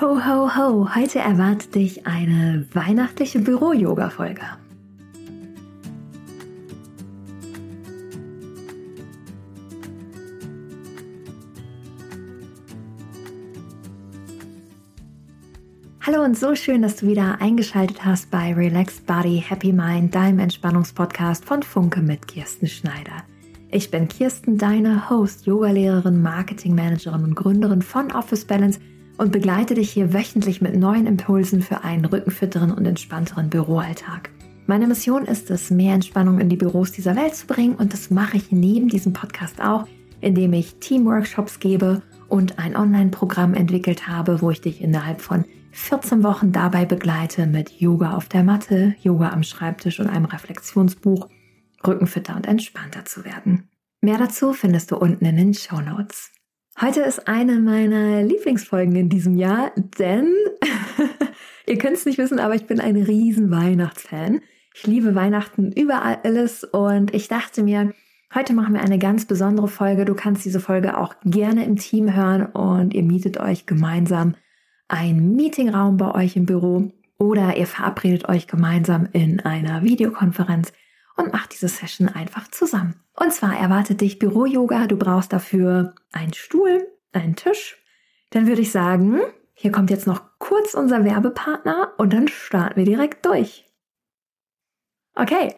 Ho, ho, ho! Heute erwartet dich eine weihnachtliche Büro-Yoga-Folge. Hallo und so schön, dass du wieder eingeschaltet hast bei Relaxed Body, Happy Mind, deinem Entspannungspodcast von Funke mit Kirsten Schneider. Ich bin Kirsten, deine Host, Yogalehrerin, Marketingmanagerin und Gründerin von Office Balance – und begleite dich hier wöchentlich mit neuen Impulsen für einen rückenfitteren und entspannteren Büroalltag. Meine Mission ist es, mehr Entspannung in die Büros dieser Welt zu bringen und das mache ich neben diesem Podcast auch, indem ich Teamworkshops gebe und ein Online-Programm entwickelt habe, wo ich dich innerhalb von 14 Wochen dabei begleite mit Yoga auf der Matte, Yoga am Schreibtisch und einem Reflexionsbuch, rückenfitter und entspannter zu werden. Mehr dazu findest du unten in den Show Notes. Heute ist eine meiner Lieblingsfolgen in diesem Jahr, denn ihr könnt es nicht wissen, aber ich bin ein riesen Weihnachtsfan. Ich liebe Weihnachten über alles und ich dachte mir, heute machen wir eine ganz besondere Folge. Du kannst diese Folge auch gerne im Team hören und ihr mietet euch gemeinsam einen Meetingraum bei euch im Büro oder ihr verabredet euch gemeinsam in einer Videokonferenz und macht diese Session einfach zusammen. Und zwar erwartet dich Büro-Yoga. Du brauchst dafür einen Stuhl, einen Tisch. Dann würde ich sagen, hier kommt jetzt noch kurz unser Werbepartner und dann starten wir direkt durch. Okay,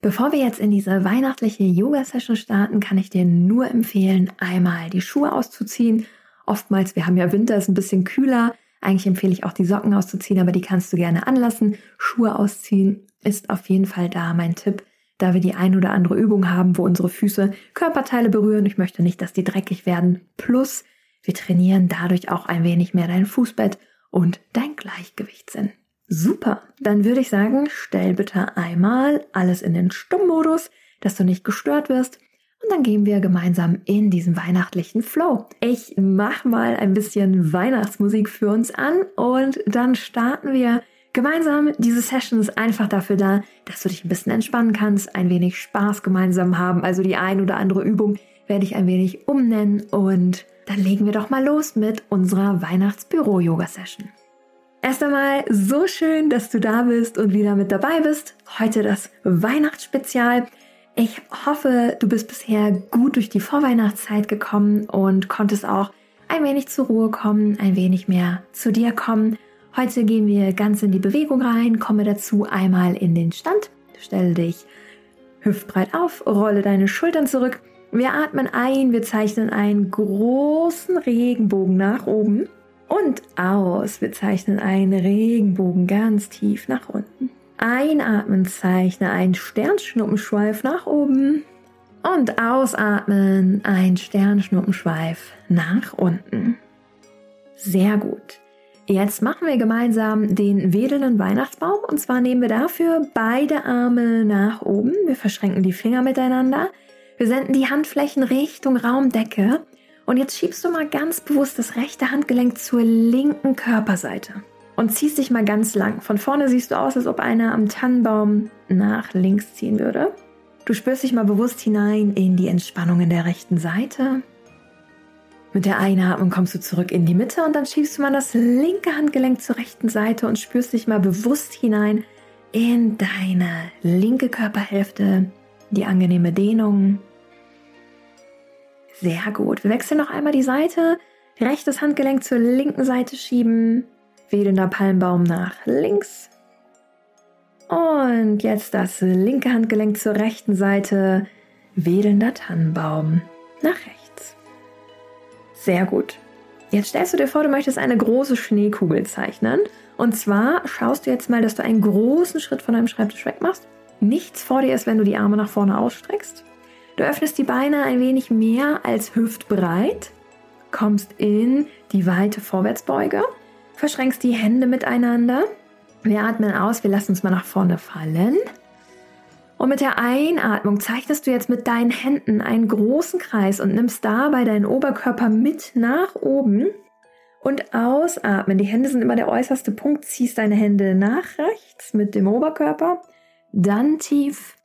bevor wir jetzt in diese weihnachtliche Yoga-Session starten, kann ich dir nur empfehlen, einmal die Schuhe auszuziehen. Oftmals, wir haben ja Winter, ist ein bisschen kühler. Eigentlich empfehle ich auch die Socken auszuziehen, aber die kannst du gerne anlassen. Schuhe ausziehen ist auf jeden Fall da mein Tipp da wir die ein oder andere Übung haben, wo unsere Füße Körperteile berühren. Ich möchte nicht, dass die dreckig werden. Plus, wir trainieren dadurch auch ein wenig mehr dein Fußbett und dein Gleichgewichtssinn. Super, dann würde ich sagen, stell bitte einmal alles in den Stummmodus, dass du nicht gestört wirst. Und dann gehen wir gemeinsam in diesen weihnachtlichen Flow. Ich mach mal ein bisschen Weihnachtsmusik für uns an und dann starten wir Gemeinsam, diese Session ist einfach dafür da, dass du dich ein bisschen entspannen kannst, ein wenig Spaß gemeinsam haben. Also die ein oder andere Übung werde ich ein wenig umnennen und dann legen wir doch mal los mit unserer Weihnachtsbüro-Yoga-Session. Erst einmal so schön, dass du da bist und wieder mit dabei bist. Heute das Weihnachtsspezial. Ich hoffe, du bist bisher gut durch die Vorweihnachtszeit gekommen und konntest auch ein wenig zur Ruhe kommen, ein wenig mehr zu dir kommen Heute gehen wir ganz in die Bewegung rein, komme dazu einmal in den Stand, stelle dich hüftbreit auf, rolle deine Schultern zurück. Wir atmen ein, wir zeichnen einen großen Regenbogen nach oben und aus. Wir zeichnen einen Regenbogen ganz tief nach unten. Einatmen, zeichne einen Sternschnuppenschweif nach oben und ausatmen, ein Sternschnuppenschweif nach unten. Sehr gut. Jetzt machen wir gemeinsam den wedelnden Weihnachtsbaum und zwar nehmen wir dafür beide Arme nach oben. Wir verschränken die Finger miteinander. Wir senden die Handflächen Richtung Raumdecke und jetzt schiebst du mal ganz bewusst das rechte Handgelenk zur linken Körperseite und ziehst dich mal ganz lang. Von vorne siehst du aus, als ob einer am Tannenbaum nach links ziehen würde. Du spürst dich mal bewusst hinein in die Entspannung in der rechten Seite. Mit der Einatmung kommst du zurück in die Mitte und dann schiebst du mal das linke Handgelenk zur rechten Seite und spürst dich mal bewusst hinein in deine linke Körperhälfte, die angenehme Dehnung. Sehr gut. Wir wechseln noch einmal die Seite. Rechtes Handgelenk zur linken Seite schieben. Wedelnder Palmbaum nach links. Und jetzt das linke Handgelenk zur rechten Seite. Wedelnder Tannenbaum nach rechts. Sehr gut. Jetzt stellst du dir vor, du möchtest eine große Schneekugel zeichnen. Und zwar schaust du jetzt mal, dass du einen großen Schritt von deinem Schreibtisch weg machst. Nichts vor dir ist, wenn du die Arme nach vorne ausstreckst. Du öffnest die Beine ein wenig mehr als hüftbreit, kommst in die weite Vorwärtsbeuge, verschränkst die Hände miteinander. Wir atmen aus, wir lassen uns mal nach vorne fallen. Und mit der Einatmung zeichnest du jetzt mit deinen Händen einen großen Kreis und nimmst dabei deinen Oberkörper mit nach oben. Und ausatmen. Die Hände sind immer der äußerste Punkt. Ziehst deine Hände nach rechts mit dem Oberkörper. Dann tief.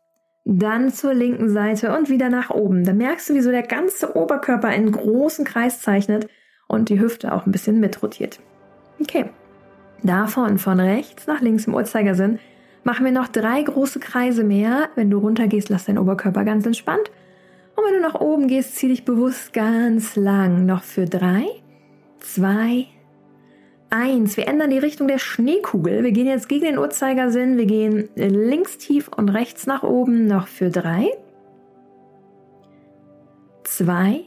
Dann zur linken Seite und wieder nach oben. Da merkst du, wie so der ganze Oberkörper einen großen Kreis zeichnet und die Hüfte auch ein bisschen mitrotiert. Okay. Davon von rechts nach links im Uhrzeigersinn machen wir noch drei große Kreise mehr. Wenn du runtergehst, lass deinen Oberkörper ganz entspannt. Und wenn du nach oben gehst, zieh dich bewusst ganz lang. Noch für drei, zwei, eins. Wir ändern die Richtung der Schneekugel. Wir gehen jetzt gegen den Uhrzeigersinn. Wir gehen links tief und rechts nach oben. Noch für drei, zwei,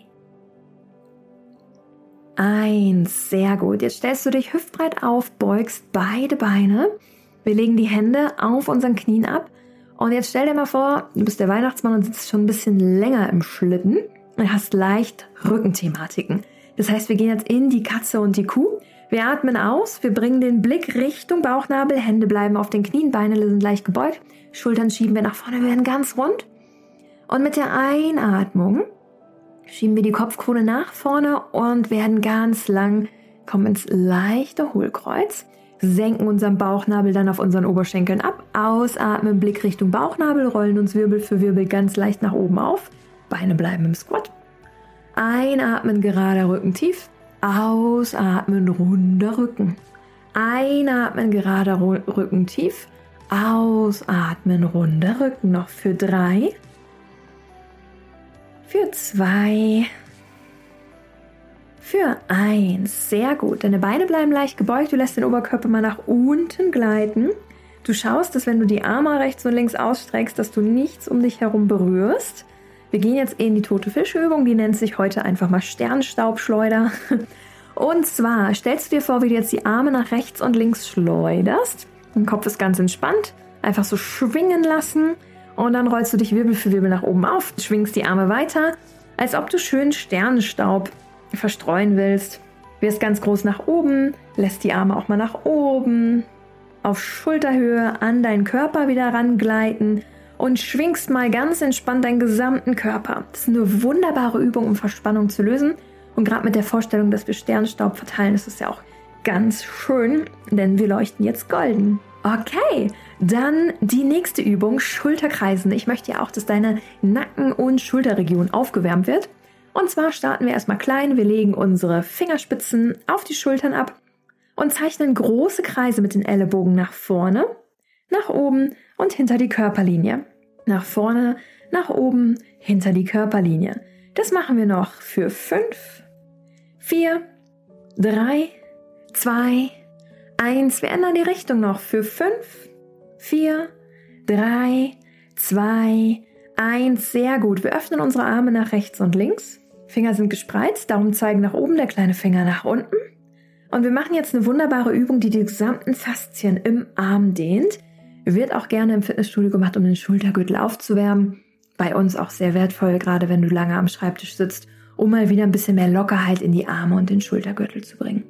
eins. Sehr gut. Jetzt stellst du dich hüftbreit auf, beugst beide Beine. Wir legen die Hände auf unseren Knien ab. Und jetzt stell dir mal vor, du bist der Weihnachtsmann und sitzt schon ein bisschen länger im Schlitten und hast leicht Rückenthematiken. Das heißt, wir gehen jetzt in die Katze und die Kuh. Wir atmen aus, wir bringen den Blick Richtung Bauchnabel, Hände bleiben auf den Knien, Beine sind leicht gebeugt, Schultern schieben wir nach vorne, wir werden ganz rund. Und mit der Einatmung schieben wir die Kopfkrone nach vorne und werden ganz lang, kommen ins leichte Hohlkreuz senken unseren Bauchnabel dann auf unseren Oberschenkeln ab, ausatmen, Blick Richtung Bauchnabel, rollen uns Wirbel für Wirbel ganz leicht nach oben auf, Beine bleiben im Squat. Einatmen, gerader Rücken tief, ausatmen, runder Rücken. Einatmen, gerader Rücken tief, ausatmen, runder Rücken. Noch für drei, für zwei, für eins. Sehr gut. Deine Beine bleiben leicht gebeugt. Du lässt den Oberkörper mal nach unten gleiten. Du schaust, dass wenn du die Arme rechts und links ausstreckst, dass du nichts um dich herum berührst. Wir gehen jetzt in die tote Fischübung. Die nennt sich heute einfach mal Sternstaubschleuder. Und zwar stellst du dir vor, wie du jetzt die Arme nach rechts und links schleuderst. Dein Kopf ist ganz entspannt. Einfach so schwingen lassen. Und dann rollst du dich Wirbel für Wirbel nach oben auf, schwingst die Arme weiter, als ob du schön Sternenstaub verstreuen willst, wirst ganz groß nach oben, lässt die Arme auch mal nach oben, auf Schulterhöhe an deinen Körper wieder rangleiten und schwingst mal ganz entspannt deinen gesamten Körper. Das ist eine wunderbare Übung, um Verspannung zu lösen. Und gerade mit der Vorstellung, dass wir Sternstaub verteilen, ist es ja auch ganz schön, denn wir leuchten jetzt golden. Okay, dann die nächste Übung, Schulterkreisen. Ich möchte ja auch, dass deine Nacken- und Schulterregion aufgewärmt wird. Und zwar starten wir erstmal klein. Wir legen unsere Fingerspitzen auf die Schultern ab und zeichnen große Kreise mit den Ellenbogen nach vorne, nach oben und hinter die Körperlinie. Nach vorne, nach oben, hinter die Körperlinie. Das machen wir noch für fünf, vier, drei, zwei, eins. Wir ändern die Richtung noch für fünf, vier, drei, zwei, eins. Sehr gut. Wir öffnen unsere Arme nach rechts und links. Finger sind gespreizt, Daumen zeigen nach oben, der kleine Finger nach unten. Und wir machen jetzt eine wunderbare Übung, die die gesamten Faszien im Arm dehnt. Wird auch gerne im Fitnessstudio gemacht, um den Schultergürtel aufzuwärmen. Bei uns auch sehr wertvoll, gerade wenn du lange am Schreibtisch sitzt, um mal wieder ein bisschen mehr Lockerheit in die Arme und den Schultergürtel zu bringen.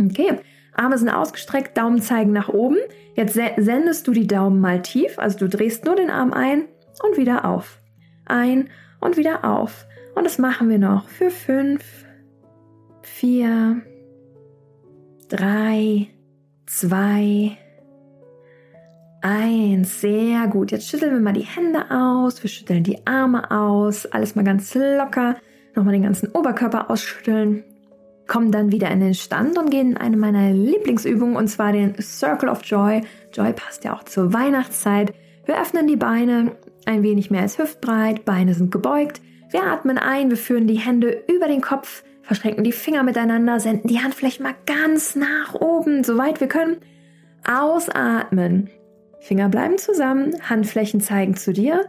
Okay, Arme sind ausgestreckt, Daumen zeigen nach oben. Jetzt sendest du die Daumen mal tief, also du drehst nur den Arm ein und wieder auf. Ein und wieder auf. Und das machen wir noch für fünf, vier, drei, zwei, eins. Sehr gut. Jetzt schütteln wir mal die Hände aus. Wir schütteln die Arme aus. Alles mal ganz locker. Nochmal den ganzen Oberkörper ausschütteln. Kommen dann wieder in den Stand und gehen in eine meiner Lieblingsübungen und zwar den Circle of Joy. Joy passt ja auch zur Weihnachtszeit. Wir öffnen die Beine ein wenig mehr als hüftbreit. Beine sind gebeugt. Wir atmen ein, wir führen die Hände über den Kopf, verschränken die Finger miteinander, senden die Handflächen mal ganz nach oben, soweit wir können. Ausatmen. Finger bleiben zusammen, Handflächen zeigen zu dir,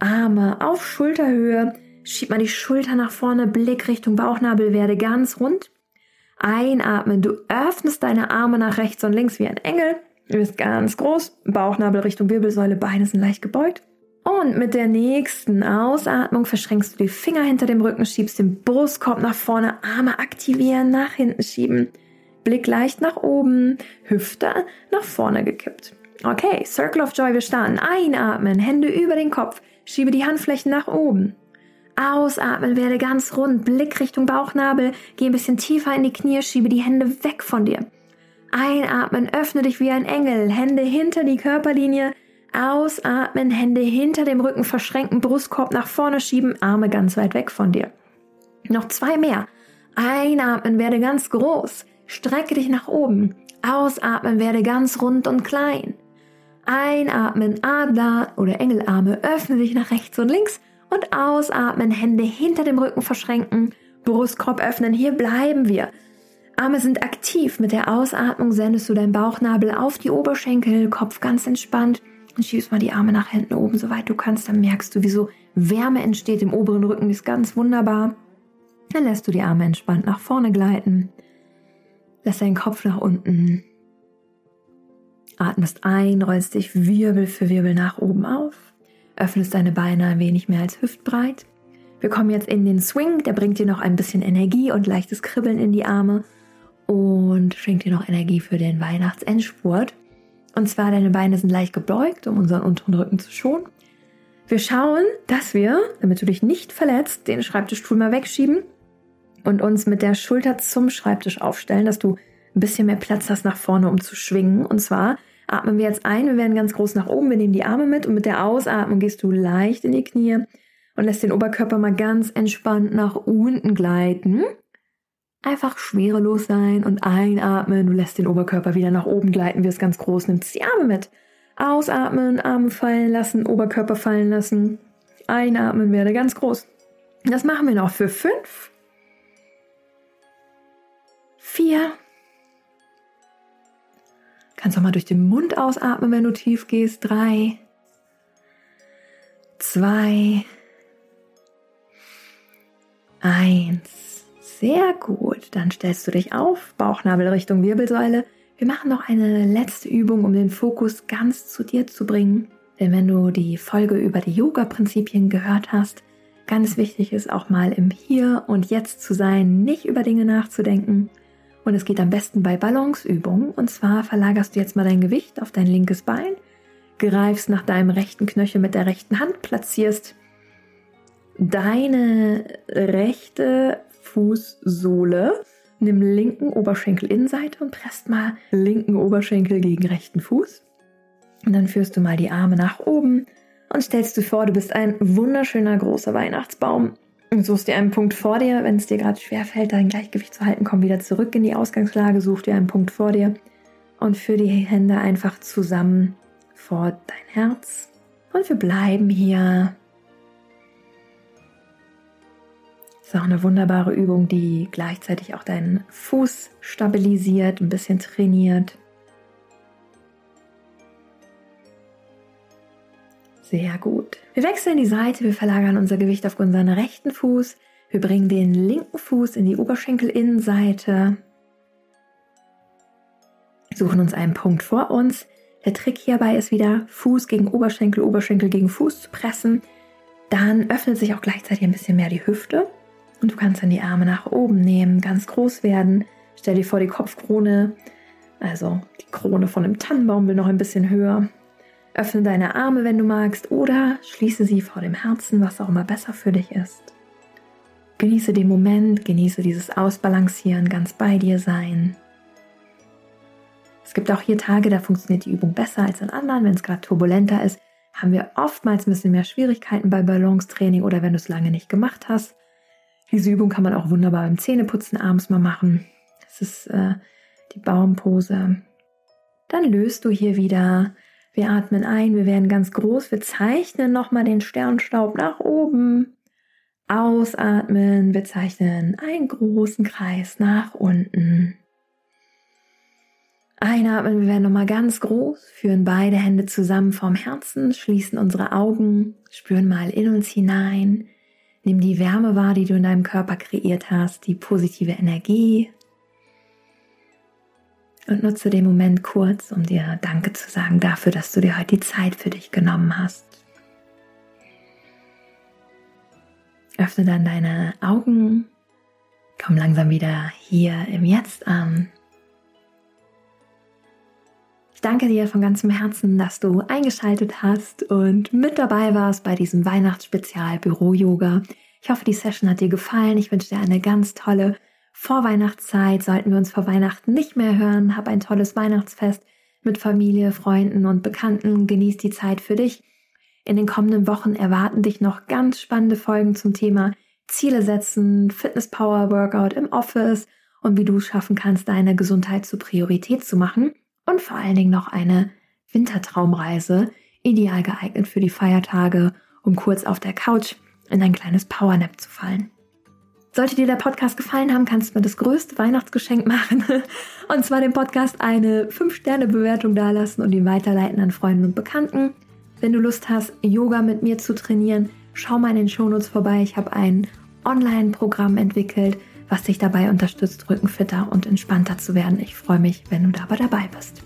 Arme auf Schulterhöhe, schieb mal die Schulter nach vorne, Blick Richtung Bauchnabel, werde ganz rund. Einatmen, du öffnest deine Arme nach rechts und links wie ein Engel, du bist ganz groß, Bauchnabel Richtung Wirbelsäule, Beine sind leicht gebeugt. Und mit der nächsten Ausatmung verschränkst du die Finger hinter dem Rücken, schiebst den Brustkorb nach vorne, Arme aktivieren, nach hinten schieben. Blick leicht nach oben, Hüfte nach vorne gekippt. Okay, Circle of Joy, wir starten. Einatmen, Hände über den Kopf, schiebe die Handflächen nach oben. Ausatmen, werde ganz rund, Blick Richtung Bauchnabel, geh ein bisschen tiefer in die Knie, schiebe die Hände weg von dir. Einatmen, öffne dich wie ein Engel, Hände hinter die Körperlinie, Ausatmen, Hände hinter dem Rücken verschränken, Brustkorb nach vorne schieben, Arme ganz weit weg von dir. Noch zwei mehr. Einatmen, werde ganz groß. Strecke dich nach oben. Ausatmen, werde ganz rund und klein. Einatmen, Adler oder Engelarme, öffne dich nach rechts und links und ausatmen, Hände hinter dem Rücken verschränken, Brustkorb öffnen, hier bleiben wir. Arme sind aktiv, mit der Ausatmung sendest du deinen Bauchnabel auf die Oberschenkel, Kopf ganz entspannt und schiebst mal die Arme nach hinten oben, soweit du kannst, dann merkst du, wie so Wärme entsteht im oberen Rücken, ist ganz wunderbar. Dann lässt du die Arme entspannt nach vorne gleiten, lässt deinen Kopf nach unten, atmest ein, rollst dich Wirbel für Wirbel nach oben auf öffnest deine Beine ein wenig mehr als hüftbreit. Wir kommen jetzt in den Swing, der bringt dir noch ein bisschen Energie und leichtes Kribbeln in die Arme und schenkt dir noch Energie für den Weihnachtsendspurt. Und zwar deine Beine sind leicht gebeugt, um unseren unteren Rücken zu schonen. Wir schauen, dass wir, damit du dich nicht verletzt, den Schreibtischstuhl mal wegschieben und uns mit der Schulter zum Schreibtisch aufstellen, dass du ein bisschen mehr Platz hast nach vorne, um zu schwingen. Und zwar atmen wir jetzt ein, wir werden ganz groß nach oben, wir nehmen die Arme mit und mit der Ausatmung gehst du leicht in die Knie und lässt den Oberkörper mal ganz entspannt nach unten gleiten. Einfach schwerelos sein und einatmen, du lässt den Oberkörper wieder nach oben gleiten, wirst ganz groß, nimmst die Arme mit. Ausatmen, Arme fallen lassen, Oberkörper fallen lassen. Einatmen, werde ganz groß. Das machen wir noch für fünf, vier, Kannst auch mal durch den Mund ausatmen, wenn du tief gehst. Drei, zwei, eins. Sehr gut. Dann stellst du dich auf, Bauchnabel Richtung Wirbelsäule. Wir machen noch eine letzte Übung, um den Fokus ganz zu dir zu bringen. Denn wenn du die Folge über die Yoga-Prinzipien gehört hast, ganz wichtig ist auch mal im Hier und Jetzt zu sein, nicht über Dinge nachzudenken, und es geht am besten bei Balanceübungen. Und zwar verlagerst du jetzt mal dein Gewicht auf dein linkes Bein, greifst nach deinem rechten Knöchel mit der rechten Hand, platzierst deine rechte Fußsohle, nimm linken Oberschenkelinnenseite und presst mal linken Oberschenkel gegen rechten Fuß. Und dann führst du mal die Arme nach oben und stellst du vor, du bist ein wunderschöner großer Weihnachtsbaum Suchst dir einen Punkt vor dir, wenn es dir gerade schwerfällt, dein Gleichgewicht zu halten, komm wieder zurück in die Ausgangslage, such dir einen Punkt vor dir und führ die Hände einfach zusammen vor dein Herz. Und wir bleiben hier. Ist auch eine wunderbare Übung, die gleichzeitig auch deinen Fuß stabilisiert, ein bisschen trainiert. Sehr gut. Wir wechseln die Seite, wir verlagern unser Gewicht auf unseren rechten Fuß. Wir bringen den linken Fuß in die Oberschenkelinnenseite. Suchen uns einen Punkt vor uns. Der Trick hierbei ist wieder Fuß gegen Oberschenkel, Oberschenkel gegen Fuß zu pressen. Dann öffnet sich auch gleichzeitig ein bisschen mehr die Hüfte und du kannst dann die Arme nach oben nehmen, ganz groß werden. Stell dir vor, die Kopfkrone, also die Krone von einem Tannenbaum will noch ein bisschen höher. Öffne deine Arme, wenn du magst, oder schließe sie vor dem Herzen, was auch immer besser für dich ist. Genieße den Moment, genieße dieses Ausbalancieren, ganz bei dir sein. Es gibt auch hier Tage, da funktioniert die Übung besser als an anderen. Wenn es gerade turbulenter ist, haben wir oftmals ein bisschen mehr Schwierigkeiten bei Balancetraining oder wenn du es lange nicht gemacht hast. Diese Übung kann man auch wunderbar beim Zähneputzen abends mal machen. Das ist äh, die Baumpose. Dann löst du hier wieder wir atmen ein, wir werden ganz groß, wir zeichnen nochmal den Sternstaub nach oben. Ausatmen, wir zeichnen einen großen Kreis nach unten. Einatmen, wir werden nochmal ganz groß, führen beide Hände zusammen vorm Herzen, schließen unsere Augen, spüren mal in uns hinein, nimm die Wärme wahr, die du in deinem Körper kreiert hast, die positive Energie, und nutze den Moment kurz, um dir Danke zu sagen dafür, dass du dir heute die Zeit für dich genommen hast. Öffne dann deine Augen, komm langsam wieder hier im Jetzt an. Danke dir von ganzem Herzen, dass du eingeschaltet hast und mit dabei warst bei diesem Weihnachtsspezial Büro Yoga. Ich hoffe, die Session hat dir gefallen. Ich wünsche dir eine ganz tolle Vorweihnachtszeit sollten wir uns vor Weihnachten nicht mehr hören. Hab ein tolles Weihnachtsfest mit Familie, Freunden und Bekannten. Genieß die Zeit für dich. In den kommenden Wochen erwarten dich noch ganz spannende Folgen zum Thema Ziele setzen, Fitness Power Workout im Office und wie du schaffen kannst, deine Gesundheit zur Priorität zu machen und vor allen Dingen noch eine Wintertraumreise, ideal geeignet für die Feiertage, um kurz auf der Couch in ein kleines Powernap zu fallen. Sollte dir der Podcast gefallen haben, kannst du mir das größte Weihnachtsgeschenk machen. Und zwar dem Podcast eine 5-Sterne-Bewertung dalassen und ihn weiterleiten an Freunden und Bekannten. Wenn du Lust hast, Yoga mit mir zu trainieren, schau mal in den Shownotes vorbei. Ich habe ein Online-Programm entwickelt, was dich dabei unterstützt, rückenfitter und entspannter zu werden. Ich freue mich, wenn du dabei dabei bist.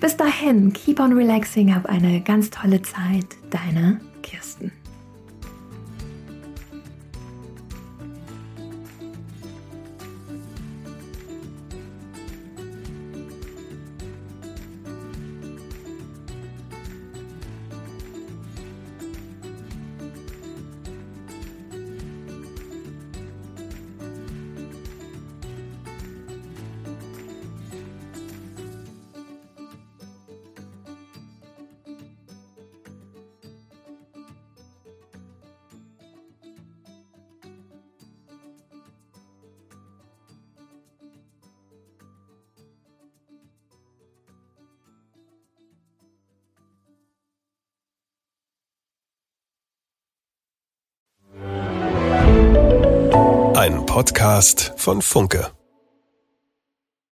Bis dahin, keep on relaxing, hab eine ganz tolle Zeit. Deine Kirsten. Podcast von Funke.